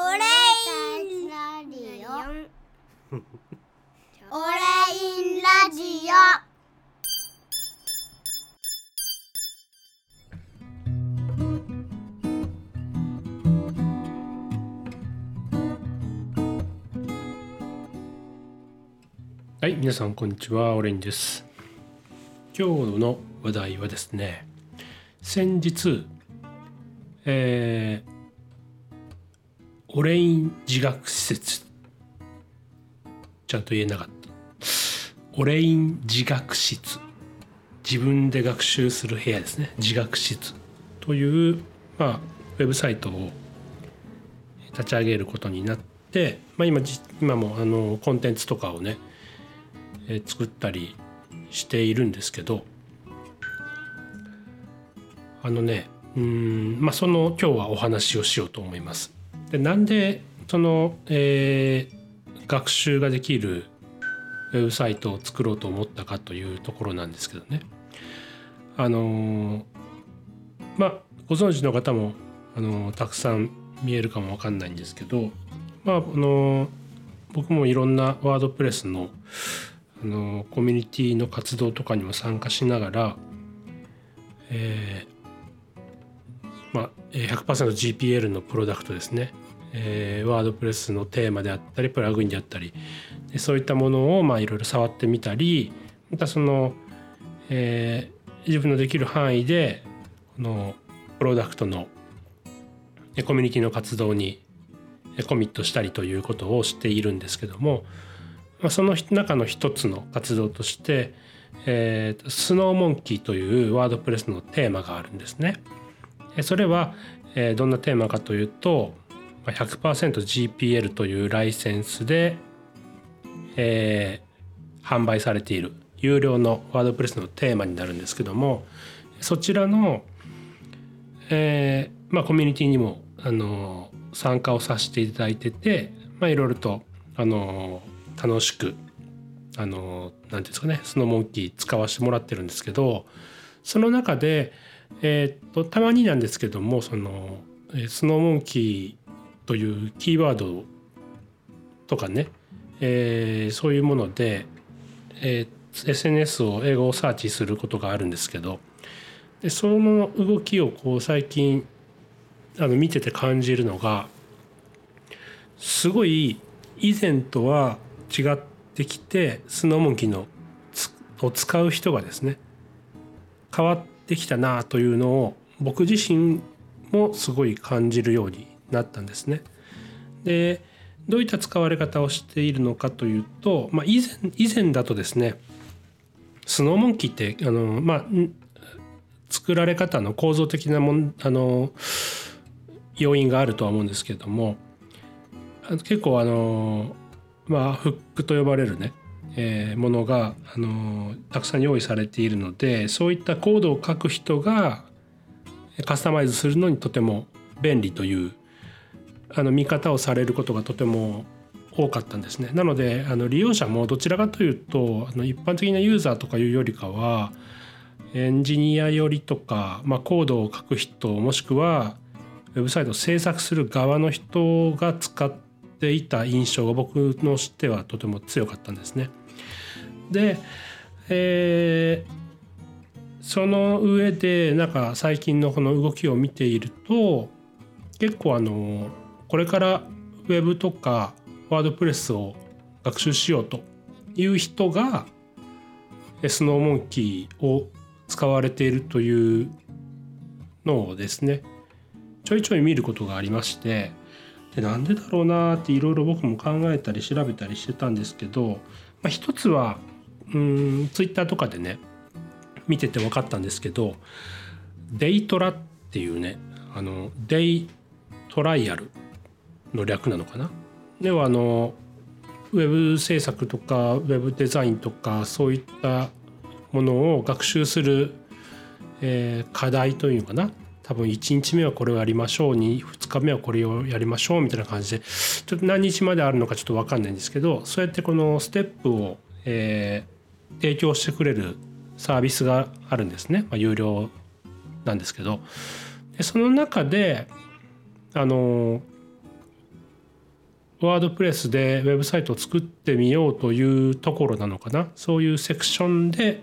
オレインラジオ。オレインラジオ。はい皆さんこんにちは。オレンジです。今日の話題はですね先日えーオレイン自学施設。ちゃんと言えなかった。オレイン自学室。自分で学習する部屋ですね。自学室という、まあ、ウェブサイトを立ち上げることになって、まあ、今今もあのコンテンツとかをね、え作ったりしているんですけどあのねうんまあその今日はお話をしようと思います。でなんでその、えー学習ができるウェブサイトを作ろうと思ったかというところなんですけどね。あのーまあご存知の方も、あのーたくさん見えるかもわかんないんですけど、まああのー僕もいろんなワードプレスの、あのコミュニティの活動とかにも参加しながら、えー 100%GPL のプロダクトですね、えーワードプレスのテーマであったりプラグインであったりでそういったものをまあいろいろ触ってみたりまたその、えー自分のできる範囲でこのプロダクトのコミュニティの活動にコミットしたりということをしているんですけども、まあ、その中の一つの活動として、えースノーモンキーというワードプレスのテーマがあるんですね。それは、どんなテーマかというと 100%GPL というライセンスで、えー販売されている有料のワードプレスのテーマになるんですけどもそちらの、えーまあ、コミュニティにも、あの参加をさせていただいてて、まあ、いろいろと、あの楽しく、あのーなんていうんですかねスノーモンキー使わせてもらってるんですけどその中で、えーっとたまになんですけどもその、スノーモンキーというキーワードとかね、えーそういうもので、えー SNS を英語をサーチすることがあるんですけどでその動きをこう最近あの見てて感じるのがすごい以前とは違ってきてスノーモンキーのを使う人がですね変わってきたなというのを僕自身もすごい感じるようになったんですね。でどういった使われ方をしているのかというと、まあ、以前以前だとですねスノーモンキーってあの、まあ、作られ方の構造的なもんあの要因があるとは思うんですけれども結構あの、まあ、フックと呼ばれるね、えーものがあのたくさん用意されているのでそういったコードを書く人がカスタマイズするのにとても便利というあの見方をされることがとても多かったんですね。なのであの利用者もどちらかというとあの一般的なユーザーとかいうよりかはエンジニア寄りとか、まあ、コードを書く人もしくはウェブサイトを制作する側の人が使っていた印象が僕の知ってはとても強かったんですね。で、えーその上でなんか最近のこの動きを見ていると結構あのこれからウェブとかワードプレスを学習しようという人がスノーモンキーを使われているというのをですねちょいちょい見ることがありましてでなんでだろうなっていろいろ僕も考えたり調べたりしてたんですけど、まあ、一つはうんツイッターとかでね見てて分かったんですけどデイトラっていうねあのデイトライアルの略なのかな？ではあのウェブ制作とかウェブデザインとかそういったものを学習する、えー課題というのかな？多分1日目はこれをやりましょうに2日目はこれをやりましょうみたいな感じでちょっと何日まであるのかちょっと分かんないんですけどそうやってこのステップを、えー提供してくれるサービスがあるんですね、まあ、有料なんですけど。でその中であのワードプレスでウェブサイトを作ってみようというところなのかな。そういうセクションで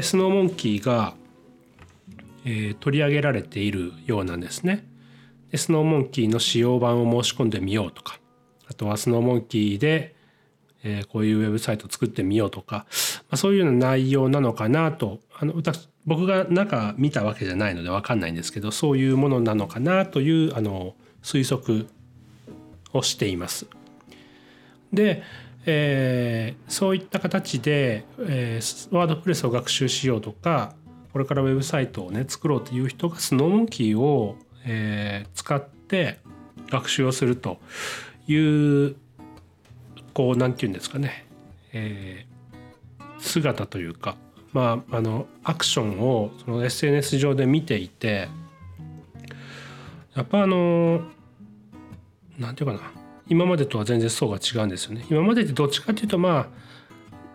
スノーモンキーが、えー、取り上げられているようなんですね。でスノーモンキーの使用版を申し込んでみようとかあとはスノーモンキーで、えー、こういうウェブサイトを作ってみようとか、まあ、そういうような内容なのかなとあの僕が中見たわけじゃないので分かんないんですけどそういうものなのかなというあの推測をしています。で、えー、そういった形で、えー、ワードプレスを学習しようとかこれからウェブサイトをね作ろうという人がスノーモンキーを、えー、使って学習をするというこう何て言うんですかね、えー、姿というか。まああのアクションをその SNS 上で見ていてやっぱあの何て言うかな。今までとは全然層が違うんですよね。今までってどっちかっていうとまあ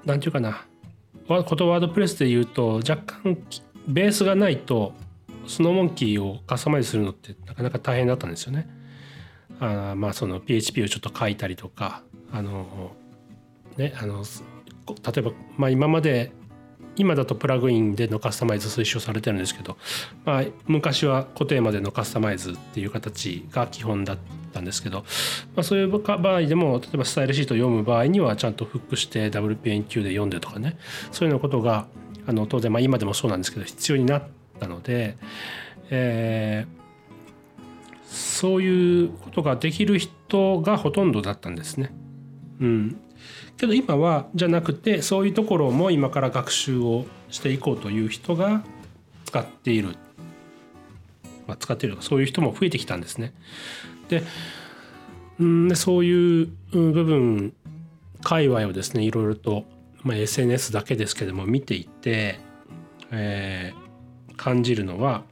何て言うかな。ことワードプレスで言うと若干ベースがないとスノーモンキーをカスタマイズするのってなかなか大変だったんですよね。あまあその PHP をちょっと書いたりとかあのねあの例えば、まあ、今まで今だとプラグインでのカスタマイズ推奨されてるんですけど、まあ、昔は固定までのカスタマイズっていう形が基本だったんですけど、まあ、そういう場合でも例えばスタイルシートを読む場合にはちゃんとフックして WPNQ で読んでとかねそういうようなことがあの当然まあ今でもそうなんですけど必要になったので、えー、そういうことができる人がほとんどだったんですね。うん、けど今はじゃなくてそういうところも今から学習をしていこうという人が使っている、まあ、使っているそういう人も増えてきたんですね。でうんでそういう部分界隈をですねいろいろと、まあ、SNS だけですけども見ていて、えー、感じるのは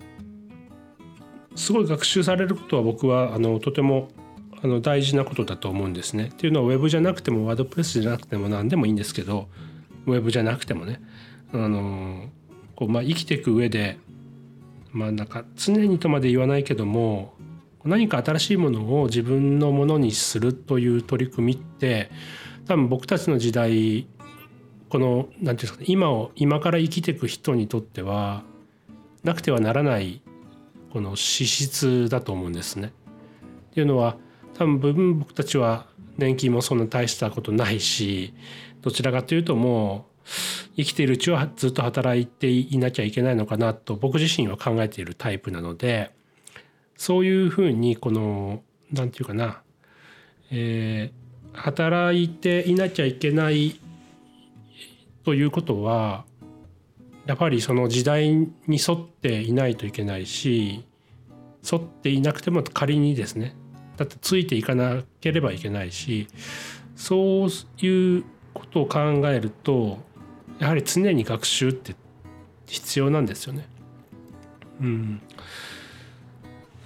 すごい学習されることは僕はあのとてもあの大事なことだと思うんですね。っていうのはウェブじゃなくてもワードプレスじゃなくても何でもいいんですけどウェブじゃなくてもねあのこう、まあ、生きていく上でまあなんか常にとまで言わないけども何か新しいものを自分のものにするという取り組みって多分僕たちの時代この何て言うんですかね今を今から生きていく人にとってはなくてはならないこの資質だと思うんですね。っていうのは多分僕たちは年金もそんな大したことないしどちらかというともう生きているうちはずっと働いていなきゃいけないのかなと僕自身は考えているタイプなのでそういうふうにこの何て言うかな、えー、働いていなきゃいけないということはやっぱりその時代に沿っていないといけないし沿っていなくても仮にですねだってついていかなければいけないしそういうことを考えるとやはり常に学習って必要なんですよね。うん、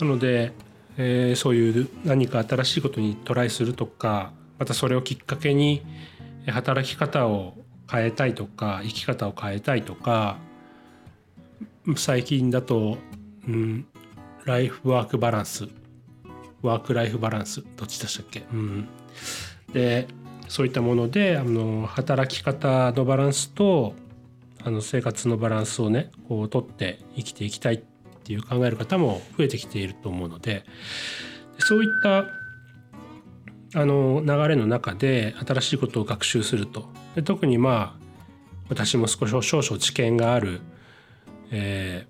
なので、えー、そういう何か新しいことにトライするとかまたそれをきっかけに働き方を変えたいとか生き方を変えたいとか最近だと、うん、ライフワークバランスワーク・ライフ・バランスどっちでしたっけ、うん、でそういったものであの働き方のバランスとあの生活のバランスをねこう取って生きていきたいっていう考える方も増えてきていると思うのでそういったあの流れの中で新しいことを学習するとで特にまあ私も少し少々知見がある、え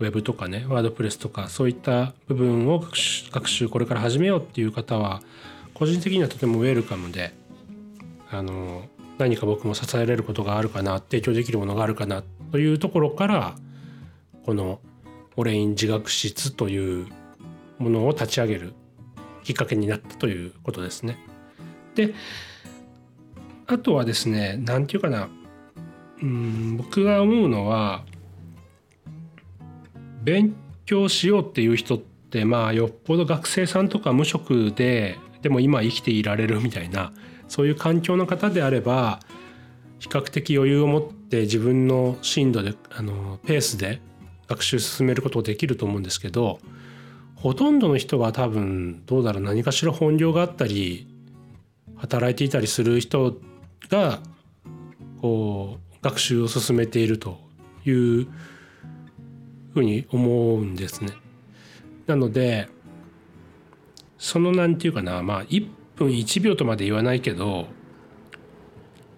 ー、ウェブとかねワードプレスとかそういった部分を学習学習これから始めようっていう方は個人的にはとてもウェルカムであの何か僕も支えられることがあるかな提供できるものがあるかなというところからこのオレイン自学室というものを立ち上げるきっかけになったということですね。であとはですね何て言うかな。うん僕が思うのは勉強しようっていう人ってまあよっぽど学生さんとか無職ででも今生きていられるみたいなそういう環境の方であれば比較的余裕を持って自分の進度であのペースで学習進めることできると思うんですけどほとんどの人が多分どうだろう何かしら本業があったり働いていたりする人がこう学習を進めているというふうに思うんですね。なのでそのなんていうかなまあ1分1秒とまで言わないけど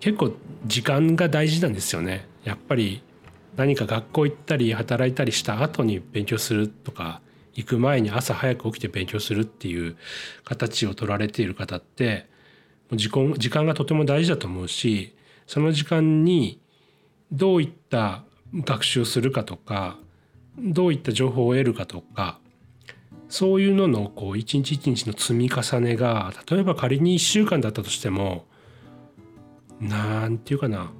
結構時間が大事なんですよね。やっぱり何か学校行ったり働いたりした後に勉強するとか行く前に朝早く起きて勉強するっていう形を取られている方って時間時間がとても大事だと思うしその時間にどういった学習をするかとかどういった情報を得るかとかそういうののこう一日一日の積み重ねが例えば仮に1週間だったとしてもなんていうかな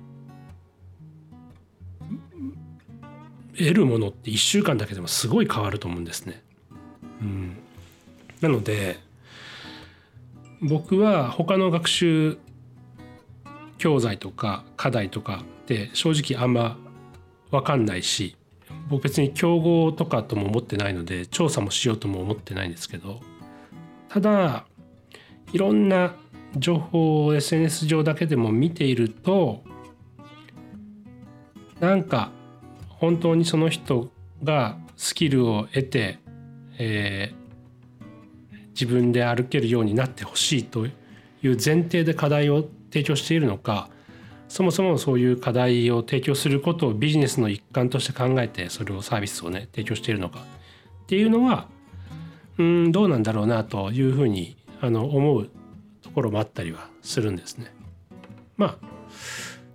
得るものって1週間だけでもすごい変わると思うんですね。うん、なので僕は他の学習教材とか課題とかって正直あんま分かんないし僕別に競合とかとも思ってないので調査もしようとも思ってないんですけどただいろんな情報を SNS 上だけでも見ているとなんか本当にその人がスキルを得て、えー、自分で歩けるようになってほしいという前提で課題を提供しているのかそもそもそういう課題を提供することをビジネスの一環として考えてそれをサービスをね提供しているのかっていうのはうんどうなんだろうなというふうにあの思うところもあったりはするんですね。まあ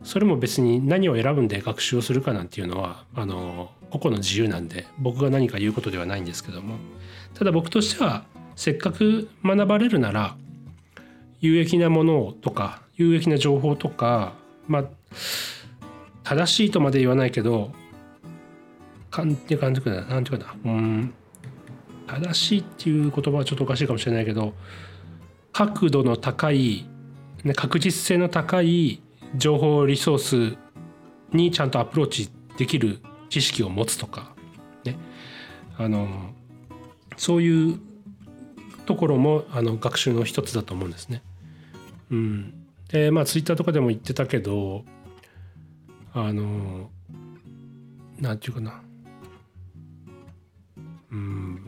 それも別に何を選ぶんで学習をするかなんていうのはあの個々の自由なんで僕が何か言うことではないんですけどもただ僕としてはせっかく学ばれるなら有益なものとか有益な情報とかまあ正しいとまで言わないけどかんっていう感じかななんていうかなうん正しいっていう言葉はちょっとおかしいかもしれないけど角度の高い、確実性の高い情報リソースにちゃんとアプローチできる知識を持つとかねあのそういうところもあの学習の一つだと思うんですね。うん、でまあツイッターとかでも言ってたけどあのなんていうかな。うん。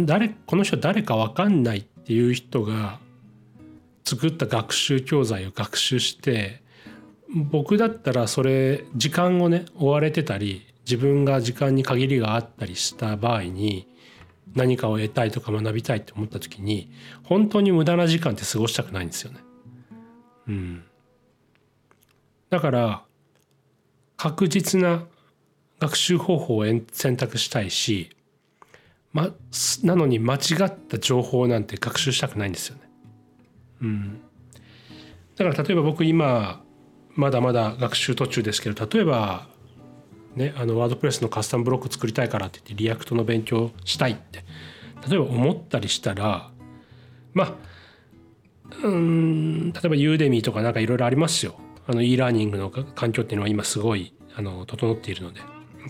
誰この人誰か分かんないっていう人が作った学習教材を学習して僕だったらそれ時間をね追われてたり自分が時間に限りがあったりした場合に何かを得たいとか学びたいって思った時に本当に無駄な時間って過ごしたくないんですよね。うん、だから確実な学習方法を選択したいし、ま、なのに間違った情報なんて学習したくないんですよね。うん、だから例えば僕今まだまだ学習途中ですけど例えばね、あの WordPress のカスタムブロック作りたいからって言って React の勉強したいって。例えば思ったりしたらまあうん例えば Udemy とかなんかいろいろありますよ。あの e ラーニングの環境っていうのは今すごいあの整っているので。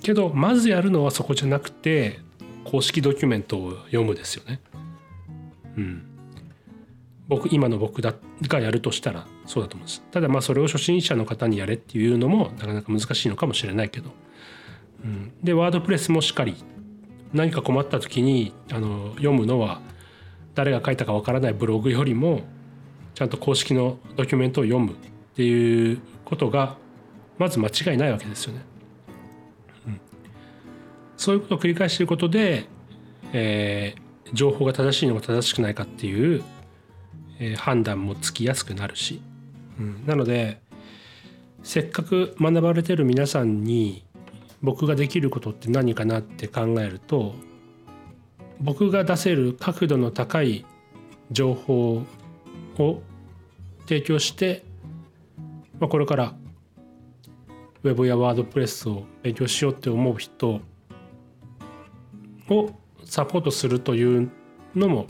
けどまずやるのはそこじゃなくて公式ドキュメントを読むですよね。うん、僕今の僕だがやるとしたらそうだと思うんです。ただまあそれを初心者の方にやれっていうのもなかなか難しいのかもしれないけど、うん、でワードプレスもしっかり何か困った時にあの読むのは誰が書いたかわからないブログよりもちゃんと公式のドキュメントを読むっていうことがまず間違いないわけですよね。うん、そういうことを繰り返していることで、えー、情報が正しいのか正しくないかっていうえ判断もつきやすくなるし、うん、なのでせっかく学ばれてる皆さんに僕ができることって何かなって考えると僕が出せる角度の高い情報を提供して、まあ、これからウェブやワードプレスを勉強しようって思う人をサポートするというのも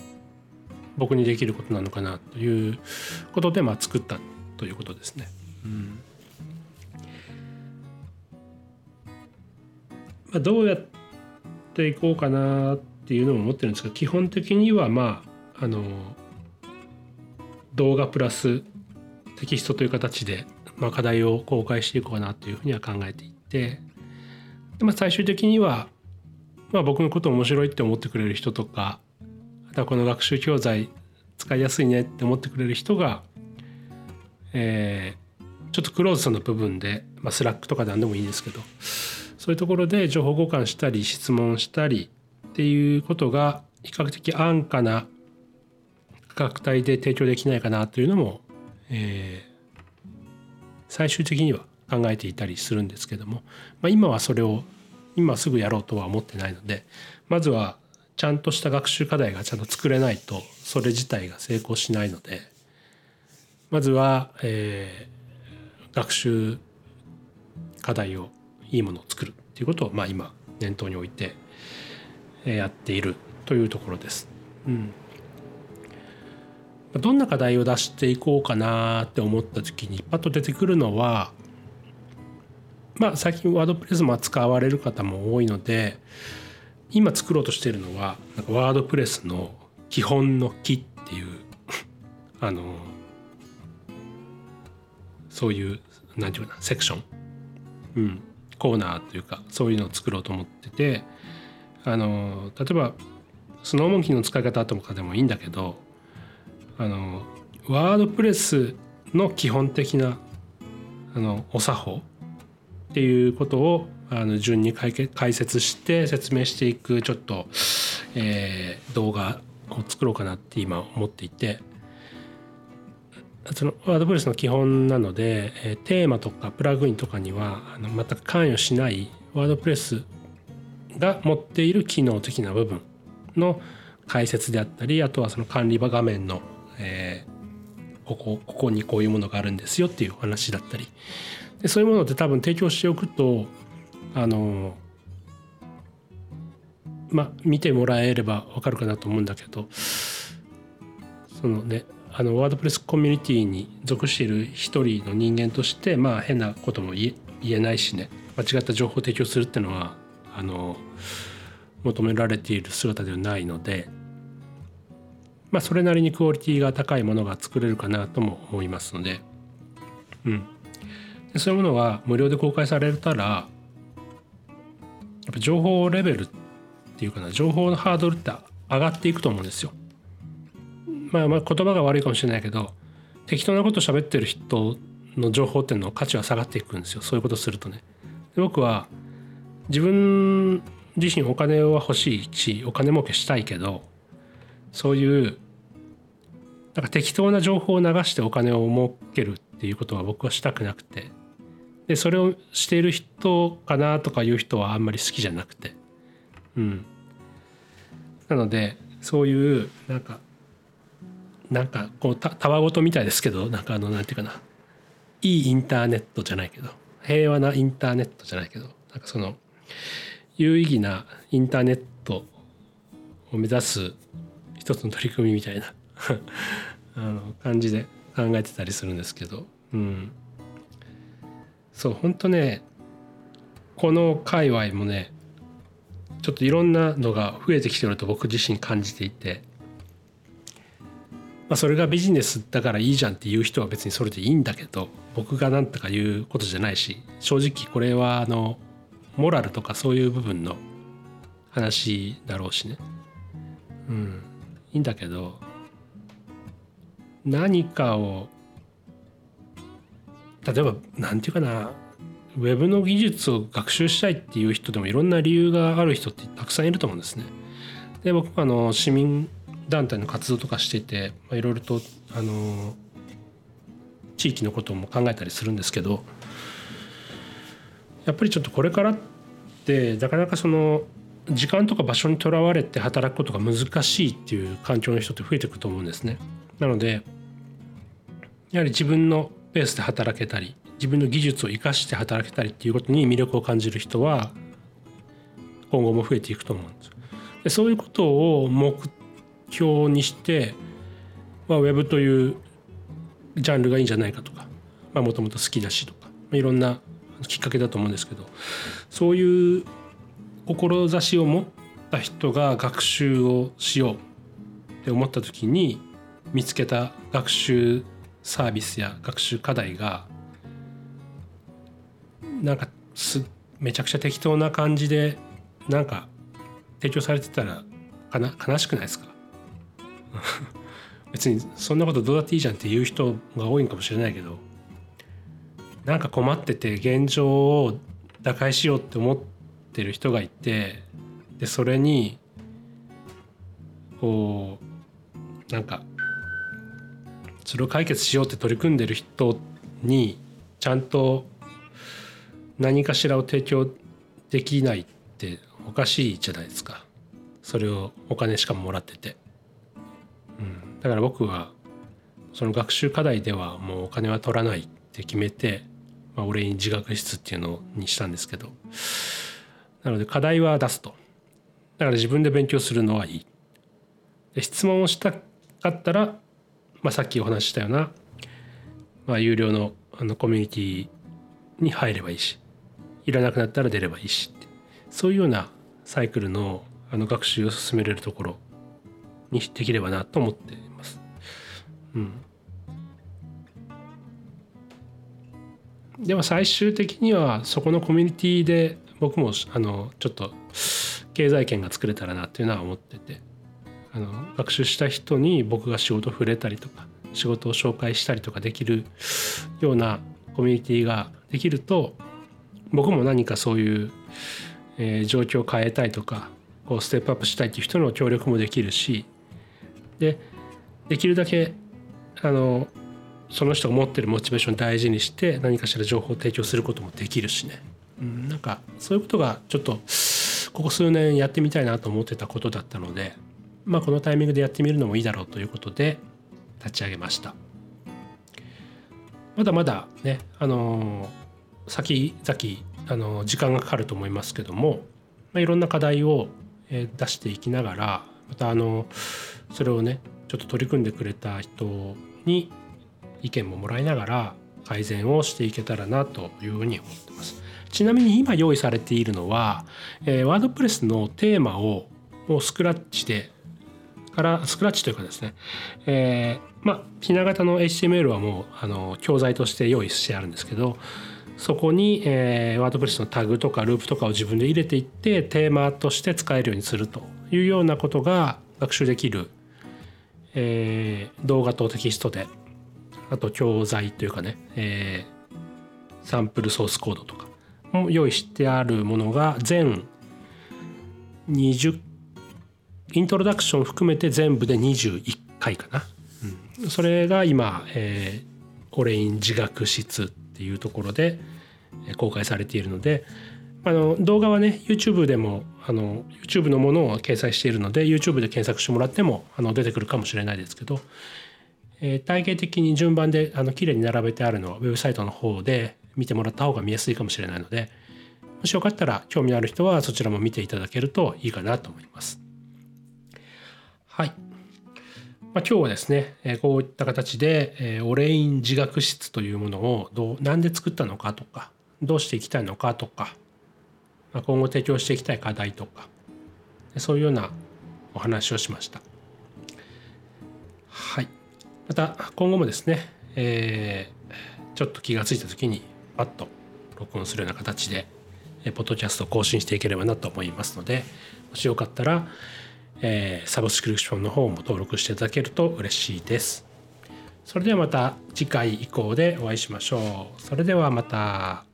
僕にできることなのかなということで、まあ、作ったということですね。うんまあ、どうやっていこうかなっていうのも思ってるんですが基本的にはまああの動画プラステキストという形で、まあ、課題を公開していこうかなというふうには考えていてで、まあ、最終的には、まあ、僕のこと面白いって思ってくれる人とかあとはこの学習教材使いやすいねって思ってくれる人が、えー、ちょっとクローズさの部分で、まあ、 Slack とか何でもいいんですけどそういうところで情報交換したり質問したりっていうことが比較的安価な価格帯で提供できないかなというのも、えー、最終的には考えていたりするんですけども、まあ、今はそれを今すぐやろうとは思ってないのでまずはちゃんとした学習課題がちゃんと作れないとそれ自体が成功しないのでまずは、えー、学習課題をいいものを作るっていうことを、まあ、今念頭に置いてやっているというところです。うんどんな課題を出していこうかなって思った時にパッと出てくるのはまあ最近ワードプレスも使われる方も多いので今作ろうとしているのはなんかワードプレスの基本の木っていう あのそういう何て言うかなセクション、うん、コーナーというかそういうのを作ろうと思っててあの例えばスノーモンキーの使い方とかでもいいんだけどあのワードプレスの基本的なあのお作法っていうことをあの順に解解説して説明していくちょっと、えー、動画を作ろうかなって今思っていて。そのワードプレスの基本なので、えー、テーマとかプラグインとかにはあの全く関与しないワードプレスが持っている機能的な部分の解説であったりあとはその管理場画面のえー、ここここにこういうものがあるんですよっていう話だったり。でそういうものって多分提供しておくとあのまあ見てもらえれば分かるかなと思うんだけどそのねあのワードプレスコミュニティに属している一人の人間としてまあ変なことも言え言えないしね間違った情報を提供するっていうのはあの求められている姿ではないのでまあ、それなりにクオリティが高いものが作れるかなとも思いますので,、うん、でそういうものが無料で公開されたらぱ情報レベルっていうかな情報のハードルって上がっていくと思うんですよ。まあ、まあ言葉が悪いかもしれないけど適当なこと喋ってる人の情報っていうの価値は下がっていくんですよそういうことするとね。で僕は自分自身お金は欲しいしお金儲けしたいけどそういうなんか適当な情報を流してお金を儲けるっていうことは僕はしたくなくてでそれをしている人かなとかいう人はあんまり好きじゃなくて。うん。なのでそういうなんかなんかこうたたわごとみたいですけどなんかあのなんていうかな。いいインターネットじゃないけど。平和なインターネットじゃないけど。なんかその有意義なインターネットを目指す一つの取り組みみたいな。あの感じで考えてたりするんですけど、うん、そう本当ねこの界隈もねちょっといろんなのが増えてきてると僕自身感じていて、まあ、それがビジネスだからいいじゃんっていう人は別にそれでいいんだけど僕が何とか言うことじゃないし正直これはあのモラルとかそういう部分の話だろうしね。うんいいんだけど何かを例えば何て言うかなウェブの技術を学習したいっていう人でもいろんな理由がある人ってたくさんいると思うんですね。で僕あの市民団体の活動とかしていていろいろとあの地域のことも考えたりするんですけどやっぱりちょっとこれからってなかなかその時間とか場所にとらわれて働くことが難しいっていう環境の人って増えていくと思うんですね。なのでやはり自分のペースで働けたり自分の技術を生かして働けたりっていうことに魅力を感じる人は今後も増えていくと思うんです。でそういうことを目標にして、まあ、ウェブというジャンルがいいんじゃないかとかもともと好きだしとか、まあ、いろんなきっかけだと思うんですけどそういう志を持った人が学習をしようっって思った時に見つけた学習サービスや学習課題がなんかすめちゃくちゃ適当な感じでなんか提供されてたらかな悲しくないですか？別にそんなことどうだっていいじゃんっていう人が多いんかもしれないけどなんか困ってて現状を打開しようって思ってる人がいてでそれにこうなんかそれを解決しようって取り組んでる人にちゃんと何かしらを提供できないっておかしいじゃないですか。それをお金しかももらってて、うん、だから僕はその学習課題ではもうお金は取らないって決めて、まあ、俺に自学室っていうのにしたんですけど。なので課題は出すと。だから自分で勉強するのはいい。で質問をしたかったら、まあ、さっきお話ししたような、まあ、有料のあのコミュニティに入ればいいしいらなくなったら出ればいいしそういうようなサイクルのあの学習を進めれるところにできればなと思っています。うん、でも最終的にはそこのコミュニティで僕もあのちょっと経済圏が作れたらなっていうのは思っててあの学習した人に僕が仕事触れたりとか仕事を紹介したりとかできるようなコミュニティができると僕も何かそういう、えー、状況を変えたいとかこうステップアップしたいっていう人の協力もできるしでできるだけあのその人が持ってるモチベーションを大事にして何かしら情報を提供することもできるしね、うん、なんかそういうことがちょっとここ数年やってみたいなと思ってたことだったので、まあ、このタイミングでやってみるのもいいだろうということで立ち上げました。まだまだね、あの先々あの時間がかかると思いますけども、まあ、いろんな課題を出していきながらまたあのそれをねちょっと取り組んでくれた人に意見ももらいながら改善をしていけたらなというふうに思ってます。ちなみに今用意されているのは、えー、ワードプレスのテーマをもうスクラッチでからスクラッチというかですね、えー、まあひな形の HTML はもうあの教材として用意してあるんですけどそこに、えー、ワードプレスのタグとかループとかを自分で入れていってテーマとして使えるようにするというようなことが学習できる、えー、動画とテキストであと教材というかね、えー、サンプルソースコードとかも用意してあるものが全20イントロダクション含めて全部で21回かな、うん、それが今、えー、オレイン自学室っていうところで公開されているのであの動画はね YouTube でもあの YouTube のものを掲載しているので YouTube で検索してもらってもあの出てくるかもしれないですけど、えー、体系的に順番であの綺麗に並べてあるのはウェブサイトの方で見てもらった方が見やすいかもしれないのでもしよかったら興味のある人はそちらも見ていただけるといいかなと思います。まあ、今日はですね、えこういった形で、えオレイン自学室というものをどう何で作ったのかとかどうしていきたいのかとか、ま、今後提供していきたい課題とかそういうようなお話をしました。はい。また今後もですね、えー、ちょっと気が付いた時にパッと録音するような形でポッドキャストを更新していければなと思いますのでもしよかったら、えー、サブスクリプションの方も登録していただけると嬉しいです。それではまた次回以降でお会いしましょう。それではまた。